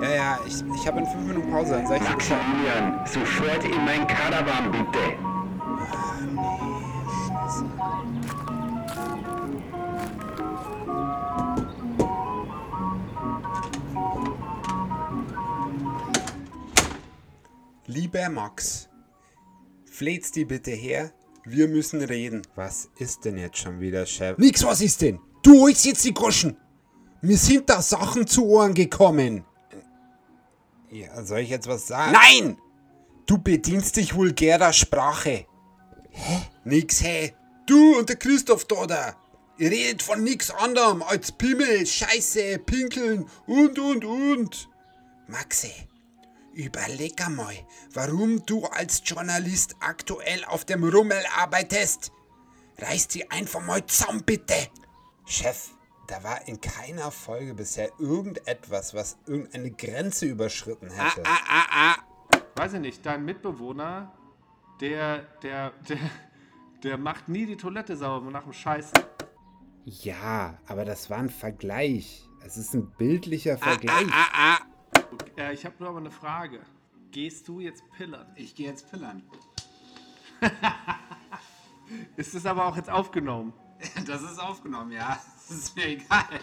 Ja, ja, ich, ich habe in fünf Minuten Pause, dann sag ich dir. Maximilian, sofort in mein Karawan, bitte. Lieber Max, fleht's die bitte her? Wir müssen reden. Was ist denn jetzt schon wieder, Chef? Nix, was ist denn? Du holst jetzt die Groschen. Mir sind da Sachen zu Ohren gekommen. Ja, soll ich jetzt was sagen? Nein! Du bedienst dich vulgärer Sprache. Hä? Nix, hä? Du und der Christoph da, da. Ihr redet von nix anderem als Pimmel, Scheiße, Pinkeln und und und. Maxe, überleg einmal, warum du als Journalist aktuell auf dem Rummel arbeitest. Reiß die einfach mal zusammen, bitte. Chef, da war in keiner Folge bisher irgendetwas, was irgendeine Grenze überschritten Ah, hätte. ah, ah, ah. Weiß ich nicht, dein Mitbewohner, der, der, der, der macht nie die Toilette sauber nach dem Scheißen. Ja, aber das war ein Vergleich. Es ist ein bildlicher Ah, Vergleich. ah, ah. Äh, ich habe nur aber eine Frage. Gehst du jetzt pillern? Ich gehe jetzt pillern. Ist es aber auch jetzt aufgenommen? Das ist aufgenommen, ja. Das ist mir egal.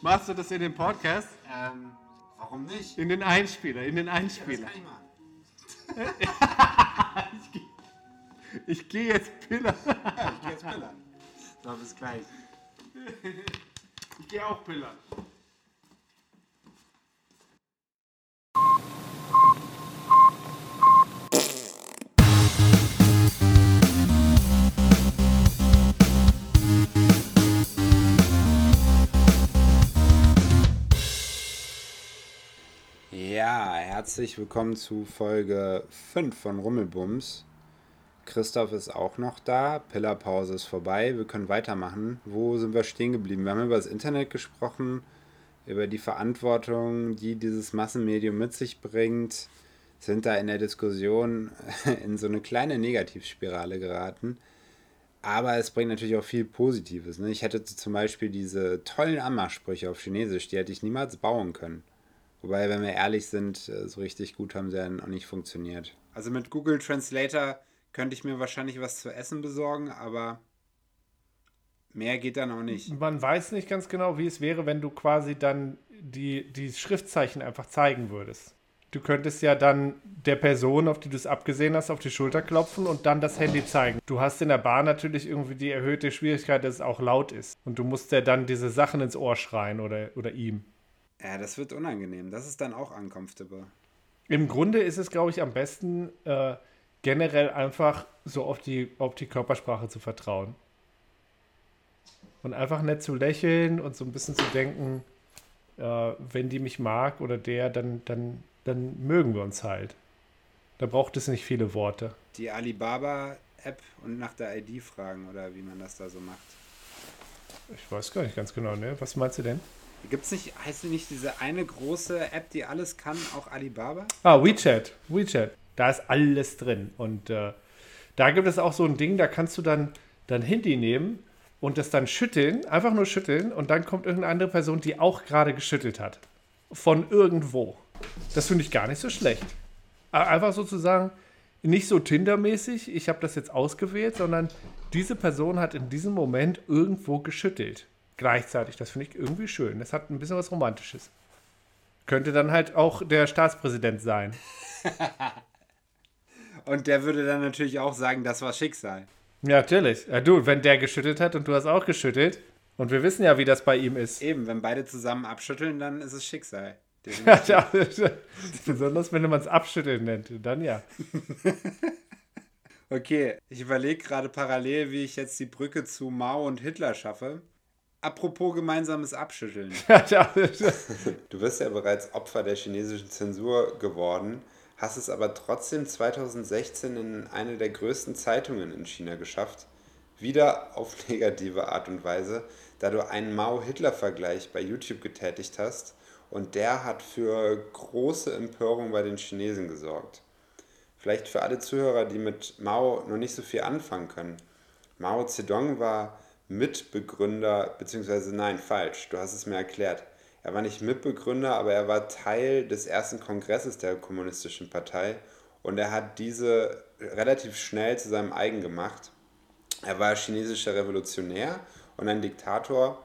Machst du das in den Podcast? Ähm, warum nicht? In den Einspieler, in den Einspieler. ich mal. Ich gehe jetzt pillern. Ich gehe jetzt pillern. So, bis gleich. Ich gehe auch pillern. Ja, herzlich willkommen zu Folge 5 von Rummelbums. Christoph ist auch noch da, Pillerpause ist vorbei, wir können weitermachen. Wo sind wir stehen geblieben? Wir haben über das Internet gesprochen, über die Verantwortung, die dieses Massenmedium mit sich bringt, sind da in der Diskussion in so eine kleine Negativspirale geraten. Aber es bringt natürlich auch viel Positives. Ne? Ich hätte zum Beispiel diese tollen Anmachsprüche auf Chinesisch, die hätte ich niemals bauen können. Wobei, wenn wir ehrlich sind, äh, so richtig gut haben sie dann auch nicht funktioniert. Also mit Google Translator könnte ich mir wahrscheinlich was zu essen besorgen, aber mehr geht dann auch nicht. Man weiß nicht ganz genau, wie es wäre, wenn du quasi dann die, die Schriftzeichen einfach zeigen würdest. Du könntest ja dann der Person, auf die du es abgesehen hast, auf die Schulter klopfen und dann das Handy zeigen. Du hast in der Bar natürlich irgendwie die erhöhte Schwierigkeit, dass es auch laut ist. Und du musst ja dann diese Sachen ins Ohr schreien oder, oder ihm. Ja, das wird unangenehm. Das ist dann auch uncomfortable. Im Grunde ist es, glaube ich, am besten, äh, generell einfach so auf die, auf die Körpersprache zu vertrauen. Und einfach nett zu lächeln und so ein bisschen zu denken, äh, wenn die mich mag oder der, dann, dann, dann mögen wir uns halt. Da braucht es nicht viele Worte. Die Alibaba-App und nach der ID fragen oder wie man das da so macht. Ich weiß gar nicht ganz genau, ne? Was meinst du denn? Gibt es nicht, heißt nicht diese eine große App, die alles kann, auch Alibaba? Ah, WeChat. WeChat. Da ist alles drin. Und äh, da gibt es auch so ein Ding, da kannst du dann dein Handy nehmen und das dann schütteln, einfach nur schütteln und dann kommt irgendeine andere Person, die auch gerade geschüttelt hat. Von irgendwo. Das finde ich gar nicht so schlecht. Einfach sozusagen nicht so Tinder-mäßig, ich habe das jetzt ausgewählt, sondern diese Person hat in diesem Moment irgendwo geschüttelt. Gleichzeitig. Das finde ich irgendwie schön. Das hat ein bisschen was Romantisches. Könnte dann halt auch der Staatspräsident sein. Und der würde dann natürlich auch sagen, das war Schicksal. Ja, natürlich. Ja, du, wenn der geschüttelt hat und du hast auch geschüttelt. Und wir wissen ja, wie das bei ihm ist. Eben, wenn beide zusammen abschütteln, dann ist es Schicksal. Ja, Besonders wenn man es abschütteln nennt. Dann ja. Okay, ich überlege gerade parallel, wie ich jetzt die Brücke zu Mao und Hitler schaffe. Apropos gemeinsames Abschütteln. Du bist ja bereits Opfer der chinesischen Zensur geworden, hast es aber trotzdem 2016 in eine der größten Zeitungen in China geschafft. Wieder auf negative Art und Weise, da du einen Mao-Hitler-Vergleich bei YouTube getätigt hast und der hat für große Empörung bei den Chinesen gesorgt. Vielleicht für alle Zuhörer, die mit Mao noch nicht so viel anfangen können. Mao Zedong war Mitbegründer, beziehungsweise nein, falsch, du hast es mir erklärt. Er war nicht Mitbegründer, aber er war Teil des ersten Kongresses der Kommunistischen Partei und er hat diese relativ schnell zu seinem eigen gemacht. Er war chinesischer Revolutionär und ein Diktator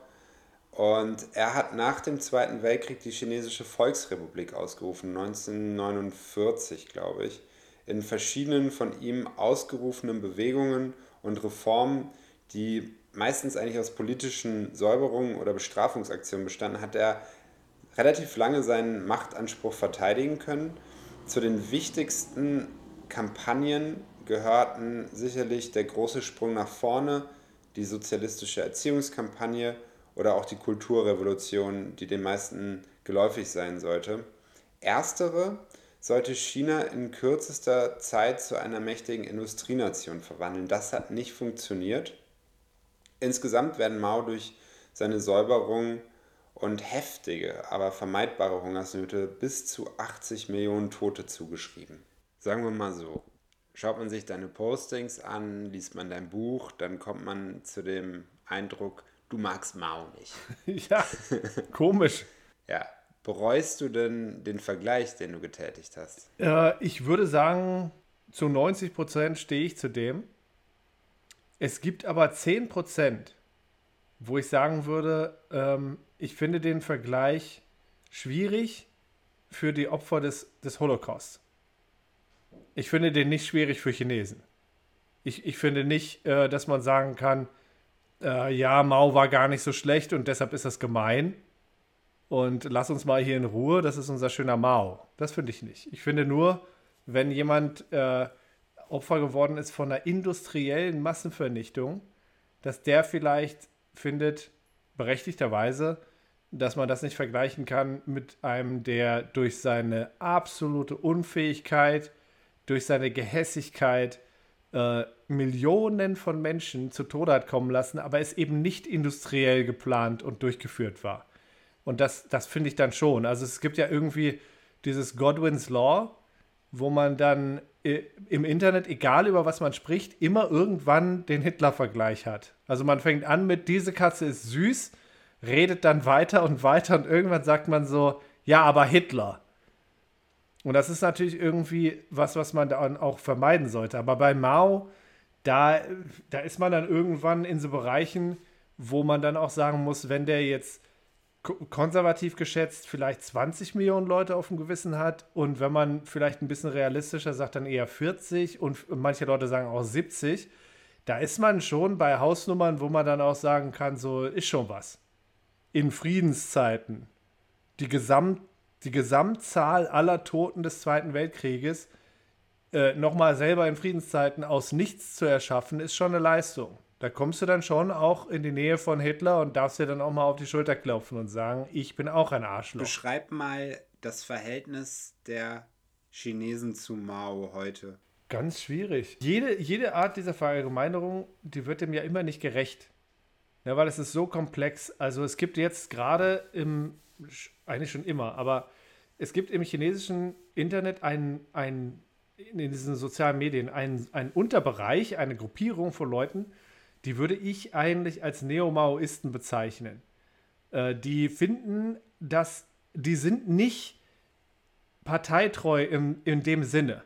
und er hat nach dem Zweiten Weltkrieg die Chinesische Volksrepublik ausgerufen, 1949 glaube ich, in verschiedenen von ihm ausgerufenen Bewegungen und Reformen, die meistens eigentlich aus politischen Säuberungen oder Bestrafungsaktionen bestanden, hat er relativ lange seinen Machtanspruch verteidigen können. Zu den wichtigsten Kampagnen gehörten sicherlich der große Sprung nach vorne, die sozialistische Erziehungskampagne oder auch die Kulturrevolution, die den meisten geläufig sein sollte. Erstere sollte China in kürzester Zeit zu einer mächtigen Industrienation verwandeln. Das hat nicht funktioniert. Insgesamt werden Mao durch seine Säuberung und heftige, aber vermeidbare Hungersnöte bis zu 80 Millionen Tote zugeschrieben. Sagen wir mal so, schaut man sich deine Postings an, liest man dein Buch, dann kommt man zu dem Eindruck, du magst Mao nicht. ja, komisch. ja. Bereust du denn den Vergleich, den du getätigt hast? Äh, ich würde sagen, zu 90 Prozent stehe ich zu dem. Es gibt aber 10 Prozent, wo ich sagen würde, ähm, ich finde den Vergleich schwierig für die Opfer des, des Holocaust. Ich finde den nicht schwierig für Chinesen. Ich, ich finde nicht, äh, dass man sagen kann, äh, ja, Mao war gar nicht so schlecht und deshalb ist das gemein. Und lass uns mal hier in Ruhe, das ist unser schöner Mao. Das finde ich nicht. Ich finde nur, wenn jemand äh, Opfer geworden ist von einer industriellen Massenvernichtung, dass der vielleicht findet, berechtigterweise, dass man das nicht vergleichen kann mit einem, der durch seine absolute Unfähigkeit, durch seine Gehässigkeit, äh, Millionen von Menschen zu Tode hat kommen lassen, aber es eben nicht industriell geplant und durchgeführt war. Und das, das finde ich dann schon. Also es gibt ja irgendwie dieses Godwin's Law, wo man dann äh, im Internet, egal über was man spricht, immer irgendwann den Hitler-Vergleich hat. Also man fängt an mit, diese Katze ist süß, redet dann weiter und weiter und irgendwann sagt man so, ja, aber Hitler. Und das ist natürlich irgendwie was, was man dann auch vermeiden sollte. Aber bei Mao, da, da ist man dann irgendwann in so Bereichen, wo man dann auch sagen muss, wenn der jetzt konservativ geschätzt vielleicht 20 Millionen Leute auf dem Gewissen hat und wenn man vielleicht ein bisschen realistischer sagt, dann eher 40 und manche Leute sagen auch 70, da ist man schon bei Hausnummern, wo man dann auch sagen kann, so ist schon was. In Friedenszeiten. Die Gesamt die Gesamtzahl aller Toten des Zweiten Weltkrieges äh, nochmal selber in Friedenszeiten aus nichts zu erschaffen, ist schon eine Leistung. Da kommst du dann schon auch in die Nähe von Hitler und darfst dir dann auch mal auf die Schulter klopfen und sagen, ich bin auch ein Arschloch. Beschreib mal das Verhältnis der Chinesen zu Mao heute. Ganz schwierig. Jede, jede Art dieser Verallgemeinerung, die wird dem ja immer nicht gerecht. Ja, weil es ist so komplex. Also es gibt jetzt gerade im eigentlich schon immer, aber es gibt im chinesischen Internet ein, ein in diesen sozialen Medien einen, einen Unterbereich, eine Gruppierung von Leuten, die würde ich eigentlich als Neo-Maoisten bezeichnen. Äh, die finden, dass die sind nicht parteitreu im, in dem Sinne.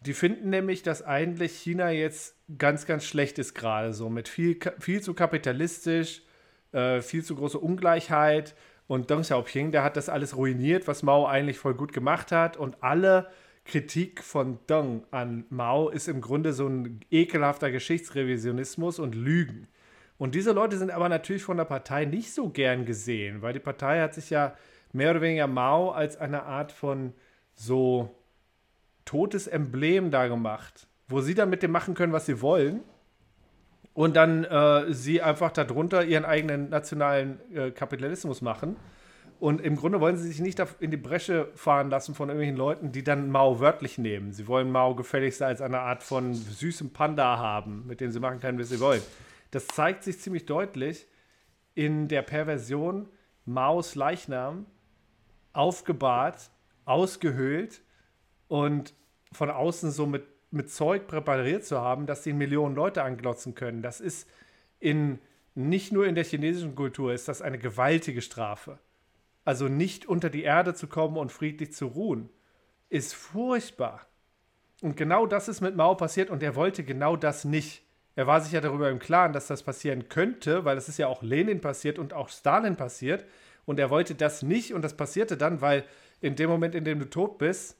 Die finden nämlich, dass eigentlich China jetzt ganz, ganz schlecht ist gerade so, mit viel, viel zu kapitalistisch, äh, viel zu große Ungleichheit und Deng Xiaoping, der hat das alles ruiniert, was Mao eigentlich voll gut gemacht hat. Und alle Kritik von Deng an Mao ist im Grunde so ein ekelhafter Geschichtsrevisionismus und Lügen. Und diese Leute sind aber natürlich von der Partei nicht so gern gesehen, weil die Partei hat sich ja mehr oder weniger Mao als eine Art von so totes Emblem da gemacht, wo sie dann mit dem machen können, was sie wollen und dann äh, sie einfach darunter ihren eigenen nationalen äh, Kapitalismus machen. Und im Grunde wollen sie sich nicht in die Bresche fahren lassen von irgendwelchen Leuten, die dann Mao wörtlich nehmen. Sie wollen Mao gefälligst als eine Art von süßem Panda haben, mit dem sie machen können, was sie wollen. Das zeigt sich ziemlich deutlich in der Perversion Maos Leichnam aufgebahrt, ausgehöhlt und von außen so mit mit Zeug präpariert zu haben, dass sie Millionen Leute anglotzen können. Das ist in nicht nur in der chinesischen Kultur ist das eine gewaltige Strafe. Also nicht unter die Erde zu kommen und friedlich zu ruhen, ist furchtbar. Und genau das ist mit Mao passiert und er wollte genau das nicht. Er war sich ja darüber im Klaren, dass das passieren könnte, weil es ist ja auch Lenin passiert und auch Stalin passiert. Und er wollte das nicht und das passierte dann, weil in dem Moment, in dem du tot bist,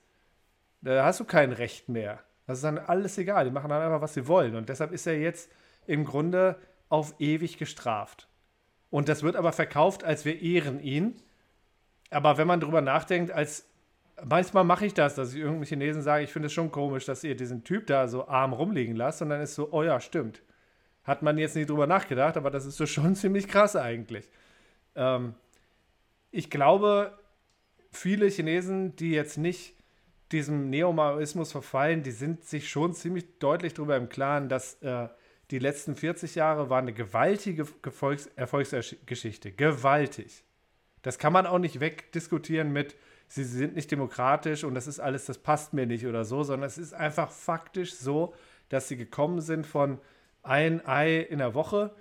da hast du kein Recht mehr. Das ist dann alles egal. Die machen dann einfach, was sie wollen. Und deshalb ist er jetzt im Grunde auf ewig gestraft. Und das wird aber verkauft, als wir ehren ihn. Aber wenn man darüber nachdenkt, als manchmal mache ich das, dass ich irgendeinem Chinesen sage, ich finde es schon komisch, dass ihr diesen Typ da so arm rumliegen lasst. Und dann ist so, oh ja, stimmt. Hat man jetzt nicht drüber nachgedacht, aber das ist so schon ziemlich krass eigentlich. Ähm, ich glaube, viele Chinesen, die jetzt nicht diesem Neomaoismus verfallen, die sind sich schon ziemlich deutlich darüber im Klaren, dass äh, die letzten 40 Jahre waren eine gewaltige Erfolgs Erfolgsgeschichte. Gewaltig. Das kann man auch nicht wegdiskutieren mit, sie sind nicht demokratisch und das ist alles, das passt mir nicht oder so, sondern es ist einfach faktisch so, dass sie gekommen sind von ein Ei in der Woche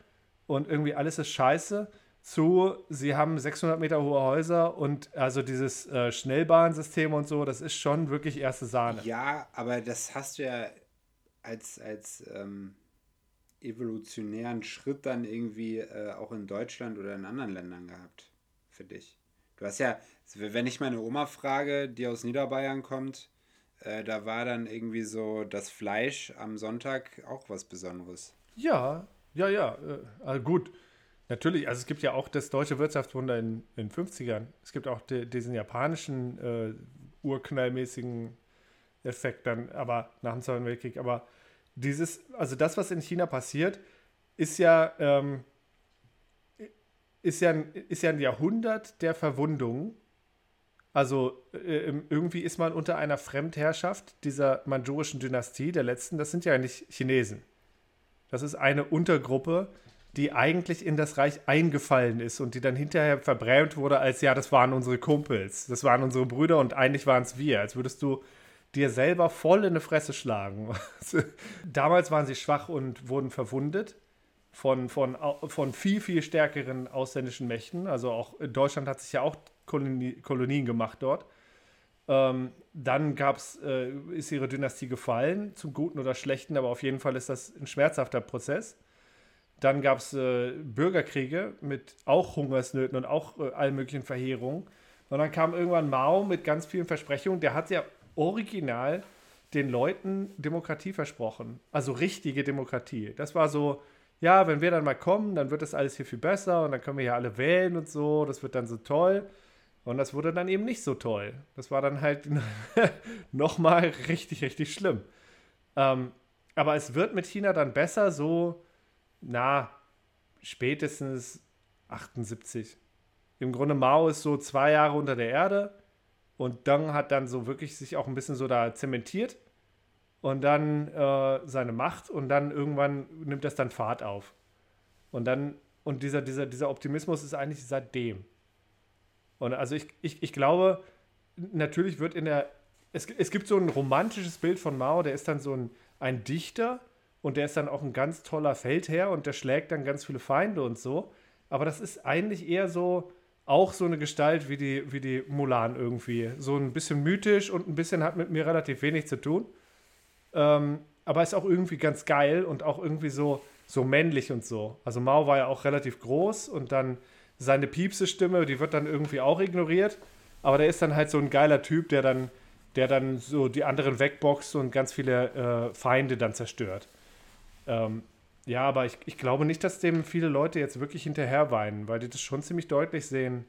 und irgendwie alles ist scheiße zu, sie haben 600 Meter hohe Häuser und also dieses äh, Schnellbahnsystem und so, das ist schon wirklich erste Sahne. Ja, aber das hast du ja als, als ähm, evolutionären Schritt dann irgendwie äh, auch in Deutschland oder in anderen Ländern gehabt, für dich. Du hast ja, wenn ich meine Oma frage, die aus Niederbayern kommt, äh, da war dann irgendwie so das Fleisch am Sonntag auch was Besonderes. Ja, ja, ja, äh, also gut Natürlich, also es gibt ja auch das deutsche Wirtschaftswunder in den 50ern. Es gibt auch die, diesen japanischen äh, urknallmäßigen Effekt dann, aber nach dem Zweiten Weltkrieg. Aber dieses, also das, was in China passiert, ist ja, ähm, ist ja, ist ja ein Jahrhundert der Verwundung. Also äh, irgendwie ist man unter einer Fremdherrschaft dieser manchurischen Dynastie, der letzten, das sind ja nicht Chinesen. Das ist eine Untergruppe, die eigentlich in das Reich eingefallen ist und die dann hinterher verbrämt wurde als, ja, das waren unsere Kumpels, das waren unsere Brüder und eigentlich waren es wir, als würdest du dir selber voll in die Fresse schlagen. Damals waren sie schwach und wurden verwundet von, von, von viel, viel stärkeren ausländischen Mächten. Also auch Deutschland hat sich ja auch Kolonie, Kolonien gemacht dort. Ähm, dann gab's, äh, ist ihre Dynastie gefallen, zum Guten oder Schlechten, aber auf jeden Fall ist das ein schmerzhafter Prozess. Dann gab es äh, Bürgerkriege mit auch Hungersnöten und auch äh, allen möglichen Verheerungen. Und dann kam irgendwann Mao mit ganz vielen Versprechungen. Der hat ja original den Leuten Demokratie versprochen. Also richtige Demokratie. Das war so, ja, wenn wir dann mal kommen, dann wird das alles hier viel besser und dann können wir hier alle wählen und so. Das wird dann so toll. Und das wurde dann eben nicht so toll. Das war dann halt nochmal richtig, richtig schlimm. Ähm, aber es wird mit China dann besser, so na, spätestens 78. Im Grunde Mao ist so zwei Jahre unter der Erde und Deng hat dann so wirklich sich auch ein bisschen so da zementiert und dann äh, seine Macht und dann irgendwann nimmt das dann Fahrt auf. Und dann, und dieser, dieser, dieser Optimismus ist eigentlich seitdem. Und also ich, ich, ich glaube, natürlich wird in der, es, es gibt so ein romantisches Bild von Mao, der ist dann so ein, ein Dichter, und der ist dann auch ein ganz toller Feldherr und der schlägt dann ganz viele Feinde und so. Aber das ist eigentlich eher so auch so eine Gestalt wie die, wie die Mulan irgendwie. So ein bisschen mythisch und ein bisschen hat mit mir relativ wenig zu tun. Ähm, aber ist auch irgendwie ganz geil und auch irgendwie so, so männlich und so. Also Mao war ja auch relativ groß und dann seine Piepse-Stimme, die wird dann irgendwie auch ignoriert. Aber der ist dann halt so ein geiler Typ, der dann, der dann so die anderen wegboxt und ganz viele äh, Feinde dann zerstört. Ähm, ja, aber ich, ich glaube nicht, dass dem viele Leute jetzt wirklich hinterher weinen, weil die das schon ziemlich deutlich sehen,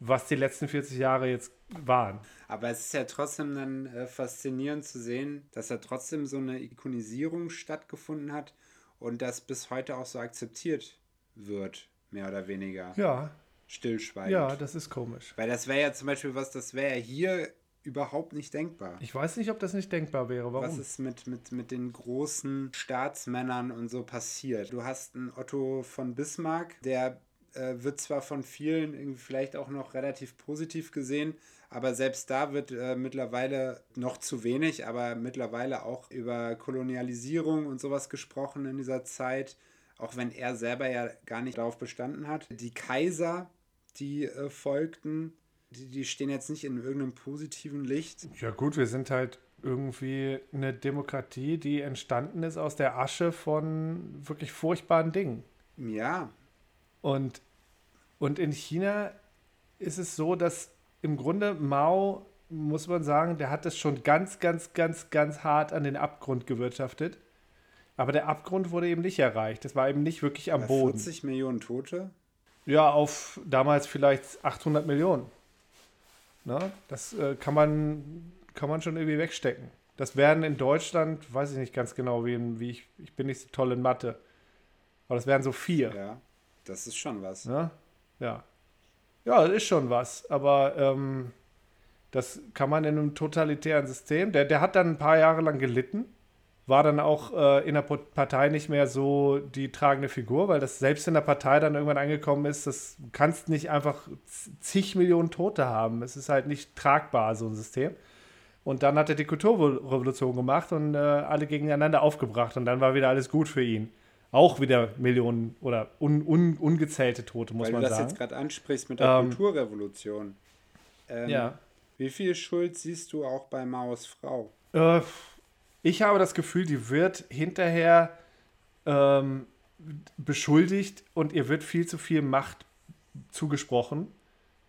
was die letzten 40 Jahre jetzt waren. Aber es ist ja trotzdem dann äh, faszinierend zu sehen, dass da trotzdem so eine Ikonisierung stattgefunden hat und das bis heute auch so akzeptiert wird, mehr oder weniger. Ja. Stillschweigend. Ja, das ist komisch. Weil das wäre ja zum Beispiel was, das wäre ja hier überhaupt nicht denkbar. Ich weiß nicht, ob das nicht denkbar wäre. Warum? Was ist mit, mit, mit den großen Staatsmännern und so passiert? Du hast einen Otto von Bismarck, der äh, wird zwar von vielen irgendwie vielleicht auch noch relativ positiv gesehen, aber selbst da wird äh, mittlerweile noch zu wenig, aber mittlerweile auch über Kolonialisierung und sowas gesprochen in dieser Zeit, auch wenn er selber ja gar nicht darauf bestanden hat. Die Kaiser, die äh, folgten, die, die stehen jetzt nicht in irgendeinem positiven Licht. Ja gut, wir sind halt irgendwie eine Demokratie, die entstanden ist aus der Asche von wirklich furchtbaren Dingen. Ja, Und, und in China ist es so, dass im Grunde Mao, muss man sagen, der hat das schon ganz, ganz, ganz, ganz hart an den Abgrund gewirtschaftet. Aber der Abgrund wurde eben nicht erreicht. Das war eben nicht wirklich am Boden. 40 Millionen Tote. Ja, auf damals vielleicht 800 Millionen. Ne? Das äh, kann, man, kann man schon irgendwie wegstecken. Das werden in Deutschland, weiß ich nicht ganz genau, wie, wie ich, ich bin nicht so toll in Mathe. Aber das wären so vier. Ja, das ist schon was. Ne? Ja. Ja, das ist schon was. Aber ähm, das kann man in einem totalitären System. Der, der hat dann ein paar Jahre lang gelitten. War dann auch äh, in der Partei nicht mehr so die tragende Figur, weil das selbst in der Partei dann irgendwann angekommen ist, das kannst nicht einfach zig Millionen Tote haben. Es ist halt nicht tragbar, so ein System. Und dann hat er die Kulturrevolution gemacht und äh, alle gegeneinander aufgebracht und dann war wieder alles gut für ihn. Auch wieder Millionen oder un, un, ungezählte Tote, muss Weil man du das sagen. jetzt gerade ansprichst mit der Ähm, Kulturrevolution. Ähm, ja. Wie viel Schuld siehst du auch bei Maos Frau? Äh, ich habe das Gefühl, die wird hinterher ähm, beschuldigt und ihr wird viel zu viel Macht zugesprochen,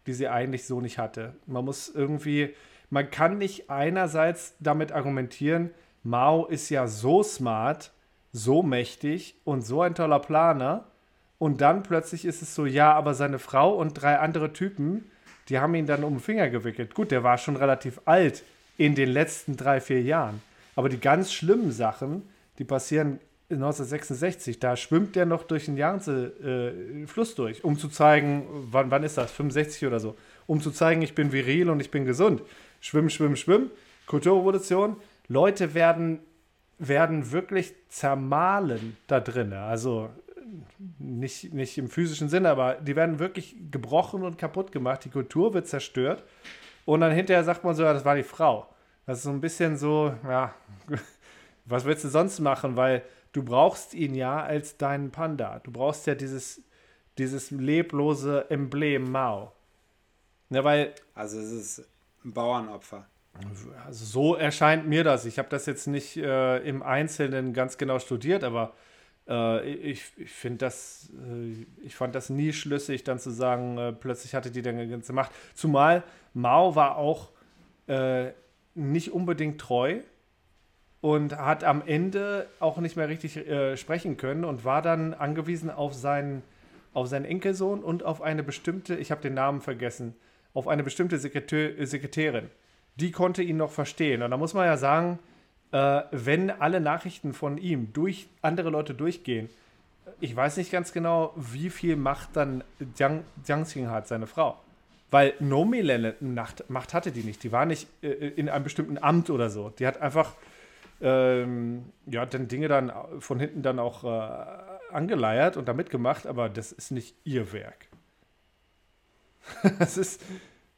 die sie eigentlich so nicht hatte. Man muss irgendwie, man kann nicht einerseits damit argumentieren, Mao ist ja so smart, so mächtig und so ein toller Planer. Und dann plötzlich ist es so, ja, aber seine Frau und drei andere Typen, die haben ihn dann um den Finger gewickelt. Gut, der war schon relativ alt in den letzten drei, vier Jahren. Aber die ganz schlimmen Sachen, die passieren 1966. Da schwimmt der noch durch den Yangtze-Fluss durch, um zu zeigen, wann, wann ist das? 65 oder so. Um zu zeigen, ich bin viril und ich bin gesund. Schwimmen, schwimmen, schwimmen. Kulturrevolution. Leute werden, werden wirklich zermahlen da drin. Also nicht, nicht im physischen Sinne, aber die werden wirklich gebrochen und kaputt gemacht. Die Kultur wird zerstört. Und dann hinterher sagt man so, ja, das war die Frau. Das ist so ein bisschen so, ja, was willst du sonst machen? Weil du brauchst ihn ja als deinen Panda. Du brauchst ja dieses, dieses leblose Emblem Mao. Ja, weil Also es ist ein Bauernopfer. Also so erscheint mir das. Ich habe das jetzt nicht äh, im Einzelnen ganz genau studiert, aber äh, ich, ich finde das, äh, ich fand das nie schlüssig, dann zu sagen, äh, plötzlich hatte die dann eine ganze Macht. Zumal Mao war auch äh, nicht unbedingt treu und hat am Ende auch nicht mehr richtig äh, sprechen können und war dann angewiesen auf seinen, auf seinen Enkelsohn und auf eine bestimmte, ich habe den Namen vergessen, auf eine bestimmte Sekretär, Sekretärin. Die konnte ihn noch verstehen. Und da muss man ja sagen, äh, wenn alle Nachrichten von ihm durch andere Leute durchgehen, ich weiß nicht ganz genau, wie viel Macht dann Jiang, Jiangxing hat, seine Frau. Weil nominelle Macht, Macht hatte die nicht. Die war nicht äh, in einem bestimmten Amt oder so. Die hat einfach ähm, ja, dann Dinge dann von hinten dann auch äh, angeleiert und da mitgemacht, aber das ist nicht ihr Werk. das ist,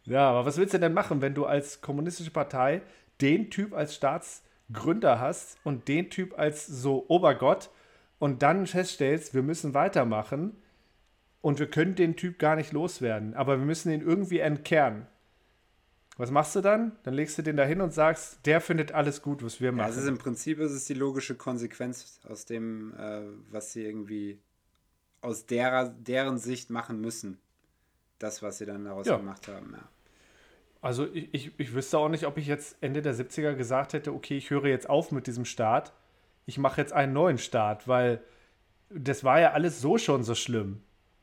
ja, aber was willst du denn machen, wenn du als kommunistische Partei den Typ als Staatsgründer hast und den Typ als so Obergott und dann feststellst, wir müssen weitermachen und wir können den Typ gar nicht loswerden, aber wir müssen ihn irgendwie entkernen. Was machst du dann? Dann legst du den da hin und sagst, der findet alles gut, was wir Ja, machen. es ist im Prinzip ist es die logische Konsequenz aus dem, äh, was sie irgendwie aus derer, deren Sicht machen müssen. Das, was sie dann daraus Ja. gemacht haben. Ja. Also ich, ich, ich wüsste auch nicht, ob ich jetzt Ende der 70er gesagt hätte, okay, ich höre jetzt auf mit diesem Staat, ich mache jetzt einen neuen Staat, weil das war ja alles so schon so schlimm.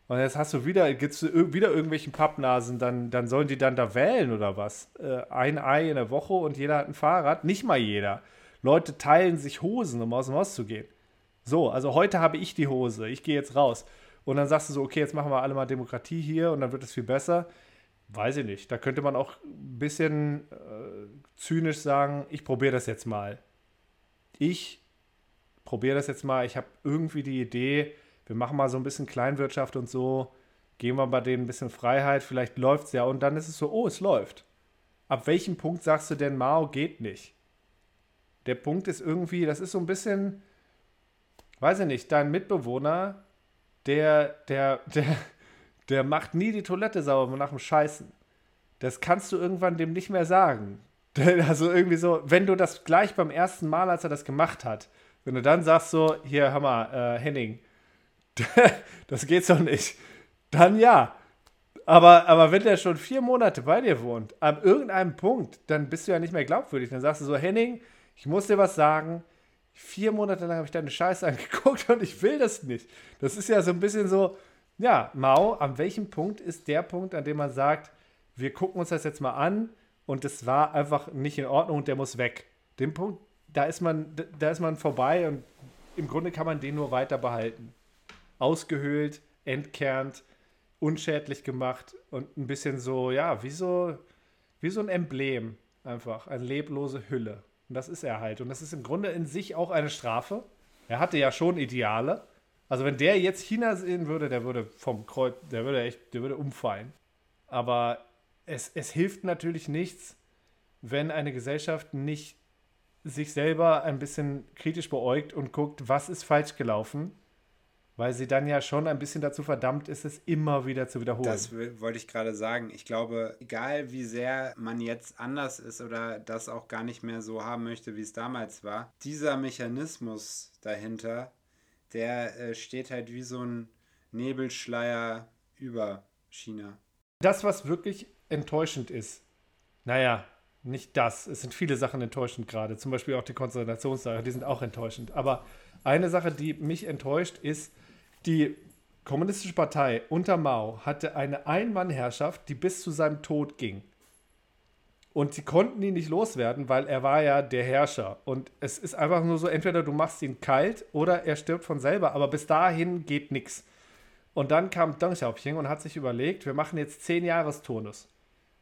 Und jetzt hast du wieder, gibt's ir- wieder irgendwelchen Pappnasen, dann, dann sollen die dann da wählen oder was? Äh, ein Ei in der Woche und jeder hat ein Fahrrad? Nicht mal jeder. Leute teilen sich Hosen, um aus dem Haus zu gehen. So, also heute habe ich die Hose, ich gehe jetzt raus. Und dann sagst du so, okay, jetzt machen wir alle mal Demokratie hier und dann wird es viel besser. Weiß ich nicht. Da könnte man auch ein bisschen äh, zynisch sagen, ich probiere das jetzt mal. Ich probiere das jetzt mal. Ich habe irgendwie die Idee, wir machen mal so ein bisschen Kleinwirtschaft und so, geben wir bei denen ein bisschen Freiheit, vielleicht läuft es ja. Und dann ist es so, oh, es läuft. Ab welchem Punkt sagst du denn, Mao geht nicht? Der Punkt ist irgendwie, das ist so ein bisschen, weiß ich nicht, dein Mitbewohner, der, der, der, der macht nie die Toilette sauber nach dem Scheißen. das kannst du irgendwann dem nicht mehr sagen. Also irgendwie so, wenn du das gleich beim ersten Mal, als er das gemacht hat, wenn du dann sagst so, hier, Hammer, äh, Henning, das geht so nicht, dann ja. Aber, aber wenn der schon vier Monate bei dir wohnt, an irgendeinem Punkt, dann bist du ja nicht mehr glaubwürdig. Dann sagst du so, Henning, ich muss dir was sagen. Vier Monate lang habe ich deine Scheiße angeguckt und ich will das nicht. Das ist ja so ein bisschen so, ja, Mao, an welchem Punkt ist der Punkt, an dem man sagt, wir gucken uns das jetzt mal an und das war einfach nicht in Ordnung und der muss weg. Den Punkt, da ist man, da ist man vorbei und im Grunde kann man den nur weiter behalten. Ausgehöhlt, entkernt, unschädlich gemacht und ein bisschen so, ja, wie so, wie so ein Emblem einfach, eine leblose Hülle. Und das ist er halt. Und das ist im Grunde in sich auch eine Strafe. Er hatte ja schon Ideale. Also wenn der jetzt China sehen würde, der würde vom Kreuz, der würde echt, der würde umfallen. Aber es, es hilft natürlich nichts, wenn eine Gesellschaft nicht sich selber ein bisschen kritisch beäugt und guckt, was ist falsch gelaufen, weil sie dann ja schon ein bisschen dazu verdammt ist, es immer wieder zu wiederholen. Das wollte ich gerade sagen. Ich glaube, egal wie sehr man jetzt anders ist oder das auch gar nicht mehr so haben möchte, wie es damals war, dieser Mechanismus dahinter, der äh, steht halt wie so ein Nebelschleier über China. Das, was wirklich enttäuschend ist, naja, nicht das. Es sind viele Sachen enttäuschend gerade. Zum Beispiel auch die Konzentrationssache, die sind auch enttäuschend. Aber eine Sache, die mich enttäuscht, ist, die Kommunistische Partei unter Mao hatte eine Ein-Mann-Herrschaft, die bis zu seinem Tod ging. Und sie konnten ihn nicht loswerden, weil er war ja der Herrscher. Und es ist einfach nur so, entweder du machst ihn kalt oder er stirbt von selber. Aber bis dahin geht nichts. Und dann kam Deng Xiaoping und hat sich überlegt, wir machen jetzt 10 Jahresturnus.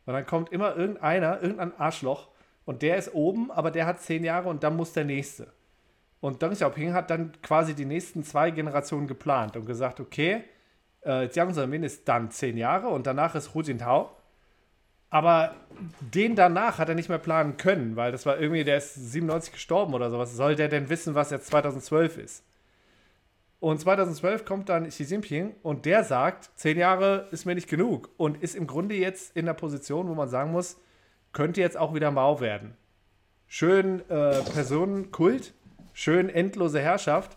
Und dann kommt immer irgendeiner, irgendein Arschloch, und der ist oben, aber der hat zehn Jahre und dann muss der nächste. Und Deng Xiaoping hat dann quasi die nächsten zwei Generationen geplant und gesagt, okay, äh, Jiang Zemin ist dann zehn Jahre und danach ist Hu Jintao. Aber den danach hat er nicht mehr planen können, weil das war irgendwie, der ist 97 gestorben oder sowas. Soll der denn wissen, was jetzt 2012 ist? Und 2012 kommt dann Xi Jinping und der sagt, zehn Jahre ist mir nicht genug und ist im Grunde jetzt in der Position, wo man sagen muss, könnte jetzt auch wieder Mao werden. Schön äh, Personenkult, schön endlose Herrschaft.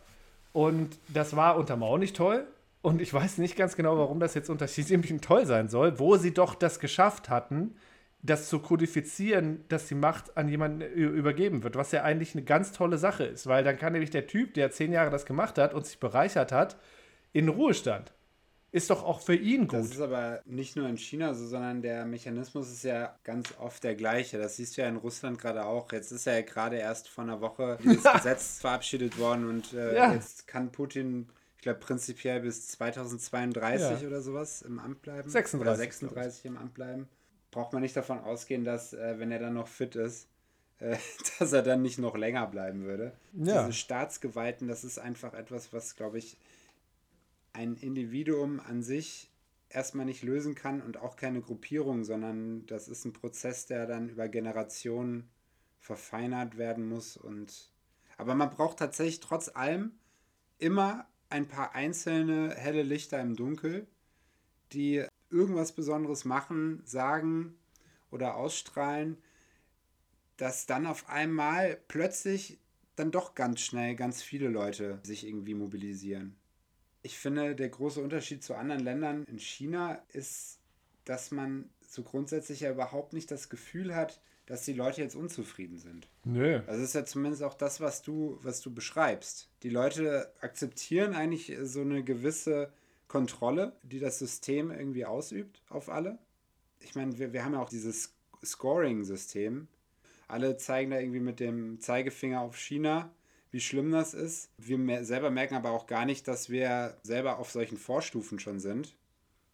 Und das war unter Mao nicht toll. Und ich weiß nicht ganz genau, warum das jetzt unter Xi Jinping toll sein soll, wo sie doch das geschafft hatten, das zu kodifizieren, dass die Macht an jemanden übergeben wird, was ja eigentlich eine ganz tolle Sache ist, weil dann kann nämlich der Typ, der zehn Jahre das gemacht hat und sich bereichert hat, in Ruhestand. Ist doch auch für ihn gut. Das ist aber nicht nur in China so, sondern der Mechanismus ist ja ganz oft der gleiche. Das siehst du ja in Russland gerade auch. Jetzt ist ja gerade erst vor einer Woche dieses Gesetz verabschiedet worden und äh, ja. jetzt kann Putin ich glaube, prinzipiell bis 2032 ja. oder sowas im Amt bleiben. 36. Oder 36 im Amt bleiben braucht man nicht davon ausgehen, dass, äh, wenn er dann noch fit ist, äh, dass er dann nicht noch länger bleiben würde. Ja. Diese Staatsgewalten, das ist einfach etwas, was, glaube ich, ein Individuum an sich erstmal nicht lösen kann und auch keine Gruppierung, sondern das ist ein Prozess, der dann über Generationen verfeinert werden muss. Und aber man braucht tatsächlich trotz allem immer ein paar einzelne helle Lichter im Dunkel, die irgendwas Besonderes machen, sagen oder ausstrahlen, dass dann auf einmal plötzlich dann doch ganz schnell ganz viele Leute sich irgendwie mobilisieren. Ich finde, der große Unterschied zu anderen Ländern in China ist, dass man so grundsätzlich ja überhaupt nicht das Gefühl hat, dass die Leute jetzt unzufrieden sind. Nö. Also ist ja zumindest auch das, was du, was du beschreibst. Die Leute akzeptieren eigentlich so eine gewisse Kontrolle, die das System irgendwie ausübt auf alle. Ich meine, wir, wir haben ja auch dieses Scoring-System. Alle zeigen da irgendwie mit dem Zeigefinger auf China, wie schlimm das ist. Wir selber merken aber auch gar nicht, dass wir selber auf solchen Vorstufen schon sind.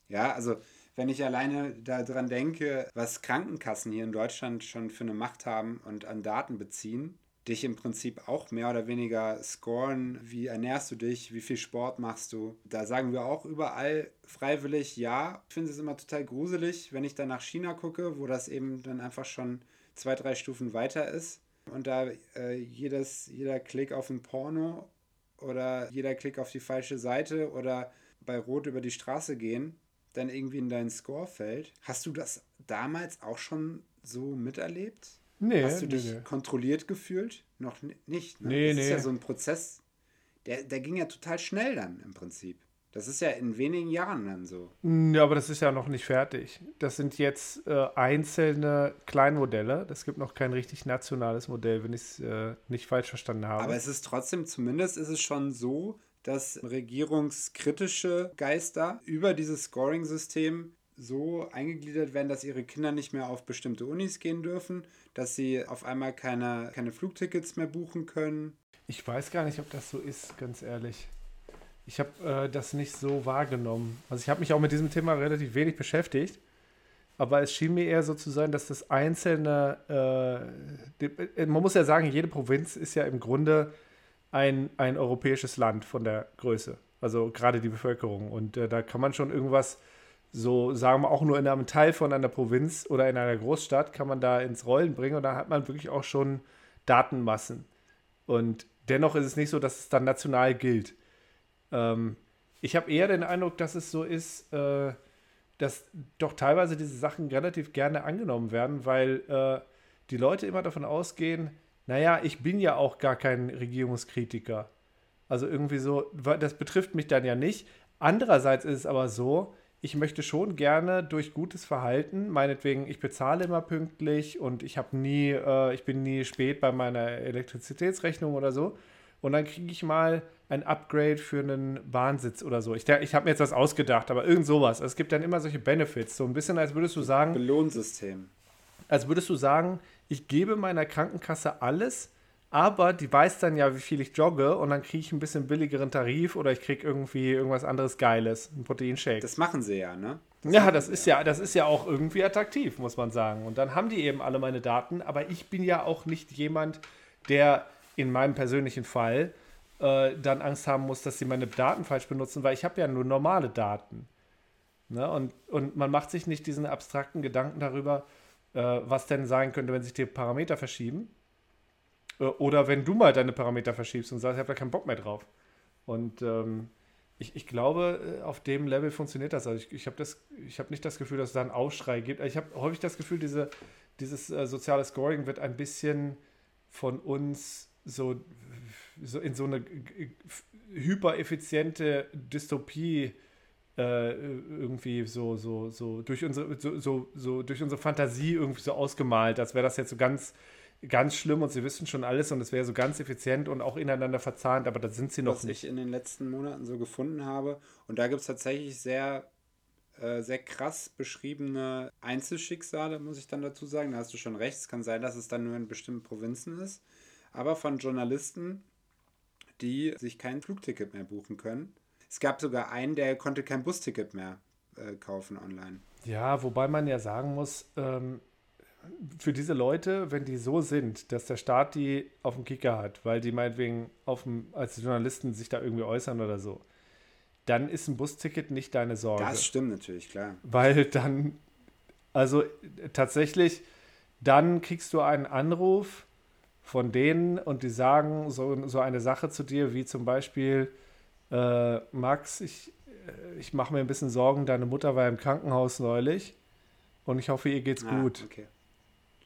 Ja, also wenn ich alleine daran denke, was Krankenkassen hier in Deutschland schon für eine Macht haben und an Daten beziehen, dich im Prinzip auch mehr oder weniger scoren. Wie ernährst du dich? Wie viel Sport machst du? Da sagen wir auch überall freiwillig ja. Ich finde es immer total gruselig, wenn ich dann nach China gucke, wo das eben dann einfach schon zwei, drei Stufen weiter ist. Und da äh, jedes, jeder Klick auf ein Porno oder jeder Klick auf die falsche Seite oder bei Rot über die Straße gehen, dann irgendwie in deinen Score fällt. Hast du das damals auch schon so miterlebt? Nee, Hast du nee, dich nee. kontrolliert gefühlt? Noch ni- nicht. Ne? Nee, das ist nee. ja so ein Prozess, der, der ging ja total schnell dann im Prinzip. Das ist ja in wenigen Jahren dann so. Ja, aber das ist ja noch nicht fertig. Das sind jetzt äh, einzelne Kleinmodelle. Es gibt noch kein richtig nationales Modell, wenn ich es äh, nicht falsch verstanden habe. Aber es ist trotzdem, zumindest ist es schon so, dass regierungskritische Geister über dieses Scoring-System so eingegliedert werden, dass ihre Kinder nicht mehr auf bestimmte Unis gehen dürfen, dass sie auf einmal keine, keine Flugtickets mehr buchen können. ich weiß gar nicht, ob das so ist, ganz ehrlich. Ich habe äh, das nicht so wahrgenommen. Also ich habe mich auch mit diesem Thema relativ wenig beschäftigt. Aber es schien mir eher so zu sein, dass das einzelne, äh, die, äh, man muss ja sagen, jede Provinz ist ja im Grunde ein, ein europäisches Land von der Größe. Also gerade die Bevölkerung. Und äh, da kann man schon irgendwas, so sagen wir auch nur in einem Teil von einer Provinz oder in einer Großstadt, kann man da ins Rollen bringen. Und da hat man wirklich auch schon Datenmassen. Und dennoch ist es nicht so, dass es dann national gilt. Ähm, ich habe eher den Eindruck, dass es so ist, äh, dass doch teilweise diese Sachen relativ gerne angenommen werden, weil äh, die Leute immer davon ausgehen, naja, ich bin ja auch gar kein Regierungskritiker. Also irgendwie so, das betrifft mich dann ja nicht. Andererseits ist es aber so, ich möchte schon gerne durch gutes Verhalten, meinetwegen, ich bezahle immer pünktlich und ich habe nie, äh, ich bin nie spät bei meiner Elektrizitätsrechnung oder so. Und dann kriege ich mal ein Upgrade für einen Bahnsitz oder so. Ich, ich habe mir jetzt was ausgedacht, aber irgend sowas. Es gibt dann immer solche Benefits. So ein bisschen, als würdest du sagen, Belohnsystem. als würdest du sagen, ich gebe meiner Krankenkasse alles, aber die weiß dann ja, wie viel ich jogge und dann kriege ich ein bisschen billigeren Tarif oder ich kriege irgendwie irgendwas anderes Geiles, ein Proteinshake. Das machen sie ja, ne? ja, das ist ja, das ist ja auch irgendwie attraktiv, muss man sagen. Und dann haben die eben alle meine Daten, aber ich bin ja auch nicht jemand, der in meinem persönlichen Fall äh, dann Angst haben muss, dass sie meine Daten falsch benutzen, weil ich habe ja nur normale Daten. Ne? Und, und man macht sich nicht diesen abstrakten Gedanken darüber, äh, was denn sein könnte, wenn sich die Parameter verschieben. Äh, oder wenn du mal deine Parameter verschiebst und sagst, ich habe da keinen Bock mehr drauf. Und ähm, ich, ich glaube, äh, auf dem Level funktioniert das. Also ich, ich habe hab nicht das Gefühl, dass es da einen Aufschrei gibt. Ich habe häufig das Gefühl, diese, dieses äh, soziale Scoring wird ein bisschen von uns so, so in so eine hypereffiziente Dystopie äh, irgendwie so, so, so durch unsere, so, so, so durch unsere Fantasie irgendwie so ausgemalt, als wäre das jetzt so ganz, ganz schlimm und sie wissen schon alles und es wäre so ganz effizient und auch ineinander verzahnt, aber da sind sie noch was nicht. ich in den letzten Monaten so gefunden habe. Und da gibt es tatsächlich sehr, äh, sehr krass beschriebene Einzelschicksale, muss ich dann dazu sagen. Da hast du schon recht. Es kann sein, dass es dann nur in bestimmten Provinzen ist. Aber von Journalisten, die sich kein Flugticket mehr buchen können. Es gab sogar einen, der konnte kein Busticket mehr äh, kaufen online. Ja, wobei man ja sagen muss, ähm, für diese Leute, wenn die so sind, dass der Staat die auf dem Kicker hat, weil die meinetwegen auf dem, als Journalisten sich da irgendwie äußern oder so, dann ist ein Busticket nicht deine Sorge. Das stimmt natürlich, klar. Weil dann, also äh, tatsächlich, dann kriegst du einen Anruf von denen und die sagen so, so eine Sache zu dir, wie zum Beispiel, äh, Max, ich, äh, ich mache mir ein bisschen Sorgen, deine Mutter war im Krankenhaus neulich und ich hoffe, ihr geht's Ah, gut. okay.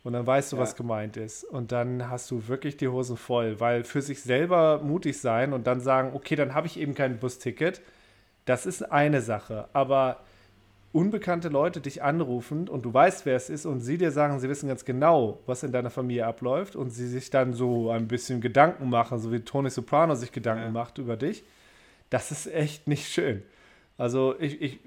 Und dann weißt du, Ja. was gemeint ist. Und dann hast du wirklich die Hosen voll, weil für sich selber mutig sein und dann sagen, okay, dann habe ich eben kein Busticket, das ist eine Sache. Aber unbekannte Leute dich anrufen und du weißt, wer es ist und sie dir sagen, sie wissen ganz genau, was in deiner Familie abläuft und sie sich dann so ein bisschen Gedanken machen, so wie Tony Soprano sich Gedanken Ja. macht über dich, das ist echt nicht schön. Also ich, ich,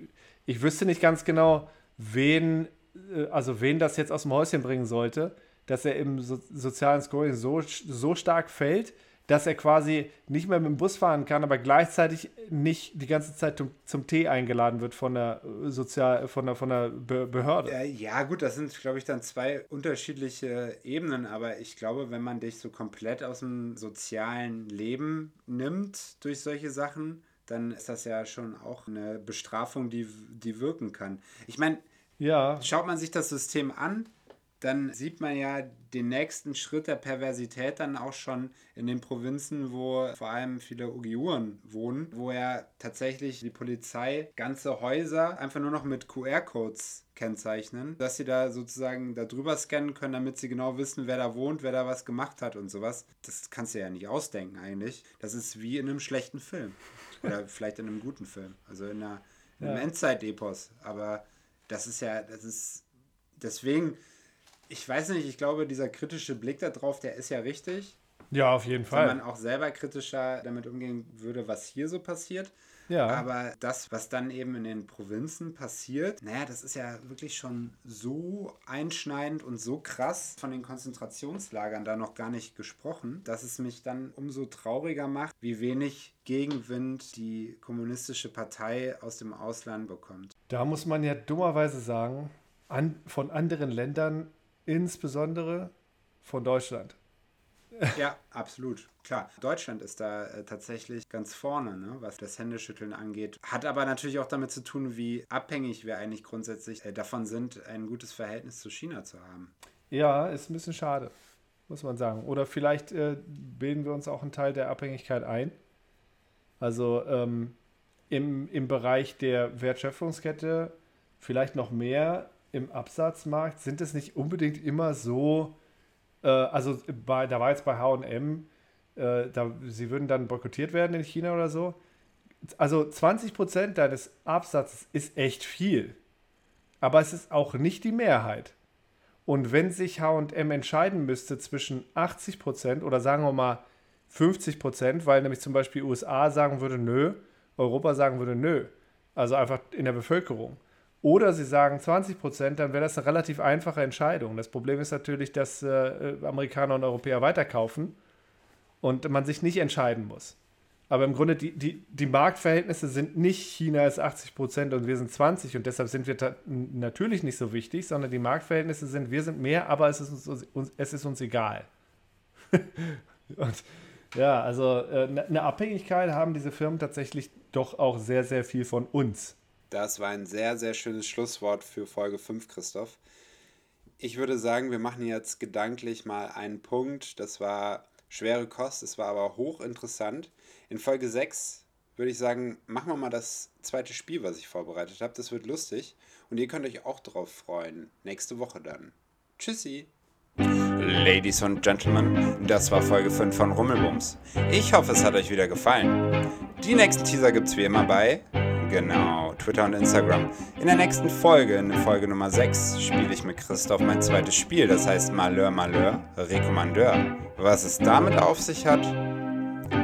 ich wüsste nicht ganz genau, wen, äh, also wen das jetzt aus dem Häuschen bringen sollte, dass er im so sozialen Scoring so, so stark fällt, dass er quasi nicht mehr mit dem Bus fahren kann, aber gleichzeitig nicht die ganze Zeit zum, zum Tee eingeladen wird von der äh, Sozial, von der, von der Be Behörde. Äh, ja, gut, das sind, glaube ich, dann zwei unterschiedliche Ebenen, aber ich glaube, wenn man dich so komplett aus dem sozialen Leben nimmt durch solche Sachen, dann ist das ja schon auch eine Bestrafung, die, die wirken kann. Ich meine, Ja, schaut man sich das System an, dann sieht man ja den nächsten Schritt der Perversität dann auch schon in den Provinzen, wo vor allem viele Uiguren wohnen, wo er tatsächlich die Polizei ganze Häuser einfach nur noch mit QR-Codes kennzeichnen, dass sie da sozusagen da drüber scannen können, damit sie genau wissen, wer da wohnt, wer da was gemacht hat und sowas. Das kannst du ja nicht ausdenken eigentlich. Das ist wie in einem schlechten Film. Oder vielleicht in einem guten Film. Also in, einer, in einem Ja. Endzeit-Epos. Aber das ist ja, das ist deswegen, ich weiß nicht, ich glaube, dieser kritische Blick darauf, der ist ja richtig. Ja, auf jeden Wenn Fall. man auch selber kritischer damit umgehen würde, was hier so passiert. Ja. Aber das, was dann eben in den Provinzen passiert, naja, das ist ja wirklich schon so einschneidend und so krass von den Konzentrationslagern da noch gar nicht gesprochen, dass es mich dann umso trauriger macht, wie wenig Gegenwind die kommunistische Partei aus dem Ausland bekommt. Da muss man ja dummerweise sagen, an, von anderen Ländern, insbesondere von Deutschland. Ja, absolut. Klar, Deutschland ist da äh, tatsächlich ganz vorne, ne, was das Händeschütteln angeht. Hat aber natürlich auch damit zu tun, wie abhängig wir eigentlich grundsätzlich äh, davon sind, ein gutes Verhältnis zu China zu haben. Ja, ist ein bisschen schade, muss man sagen. Oder vielleicht äh, bilden wir uns auch einen Teil der Abhängigkeit ein. Also ähm, im, im Bereich der Wertschöpfungskette vielleicht noch mehr im Absatzmarkt sind es nicht unbedingt immer so, äh, also bei, da war jetzt bei HM, äh, da, sie würden dann boykottiert werden in China oder so. Also 20% deines Absatzes ist echt viel. Aber es ist auch nicht die Mehrheit. Und wenn sich HM entscheiden müsste zwischen 80% oder sagen wir mal 50%, weil nämlich zum Beispiel USA sagen würde, nö, Europa sagen würde, nö, also einfach in der Bevölkerung. Oder sie sagen 20%, dann wäre das eine relativ einfache Entscheidung. Das Problem ist natürlich, dass äh, Amerikaner und Europäer weiterkaufen und man sich nicht entscheiden muss. Aber im Grunde, die, die, die Marktverhältnisse sind nicht China ist 80 Prozent und wir sind 20 und deshalb sind wir natürlich nicht so wichtig, sondern die Marktverhältnisse sind, wir sind mehr, aber es ist uns, uns, es ist uns egal. und ja, also äh, ne- eine Abhängigkeit haben diese Firmen tatsächlich doch auch sehr, sehr viel von uns. Das war ein sehr, sehr schönes Schlusswort für Folge 5, Christoph. Ich würde sagen, wir machen jetzt gedanklich mal einen Punkt. Das war schwere Kost, es war aber hochinteressant. In Folge 6 würde ich sagen, machen wir mal das zweite Spiel, was ich vorbereitet habe. Das wird lustig und ihr könnt euch auch drauf freuen. Nächste Woche dann. Tschüssi. Ladies und Gentlemen, das war Folge 5 von Rummelbums. Ich hoffe, es hat euch wieder gefallen. Die nächsten Teaser gibt es wie immer bei, genau, Twitter und Instagram. In der nächsten Folge, in Folge Nummer 6, spiele ich mit Christoph mein zweites Spiel, das heißt Malheur Malheur, Rekommandeur. Was es damit auf sich hat,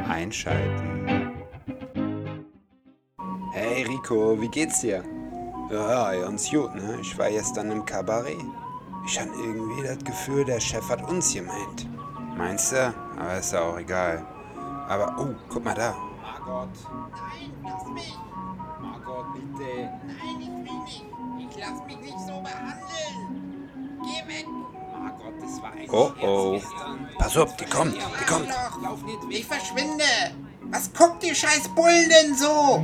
einschalten. Hey Rico, wie geht's dir? Ja, ganz gut, ne? Ich war gestern im Kabarett. Ich hatte irgendwie das Gefühl, der Chef hat uns gemeint. Meinst du? Aber ist ja auch egal. Aber, oh, guck mal da. Margot. Nein, lass mich! Margot, bitte. Nein, ich will nicht! Ich lass mich nicht so behandeln! Geh weg! Margot, das war ein Oh, oh. Pass auf, die kommt, die kommt. Doch, Lauf nicht ich verschwinde! Was guckt die scheiß Bullen denn so?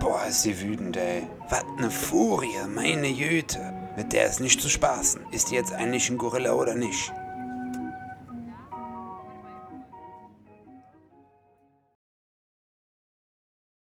Boah, ist sie wütend, ey. Was ne Furie, meine Güte. Mit der ist nicht zu spaßen. Ist die jetzt eigentlich ein Gorilla oder nicht?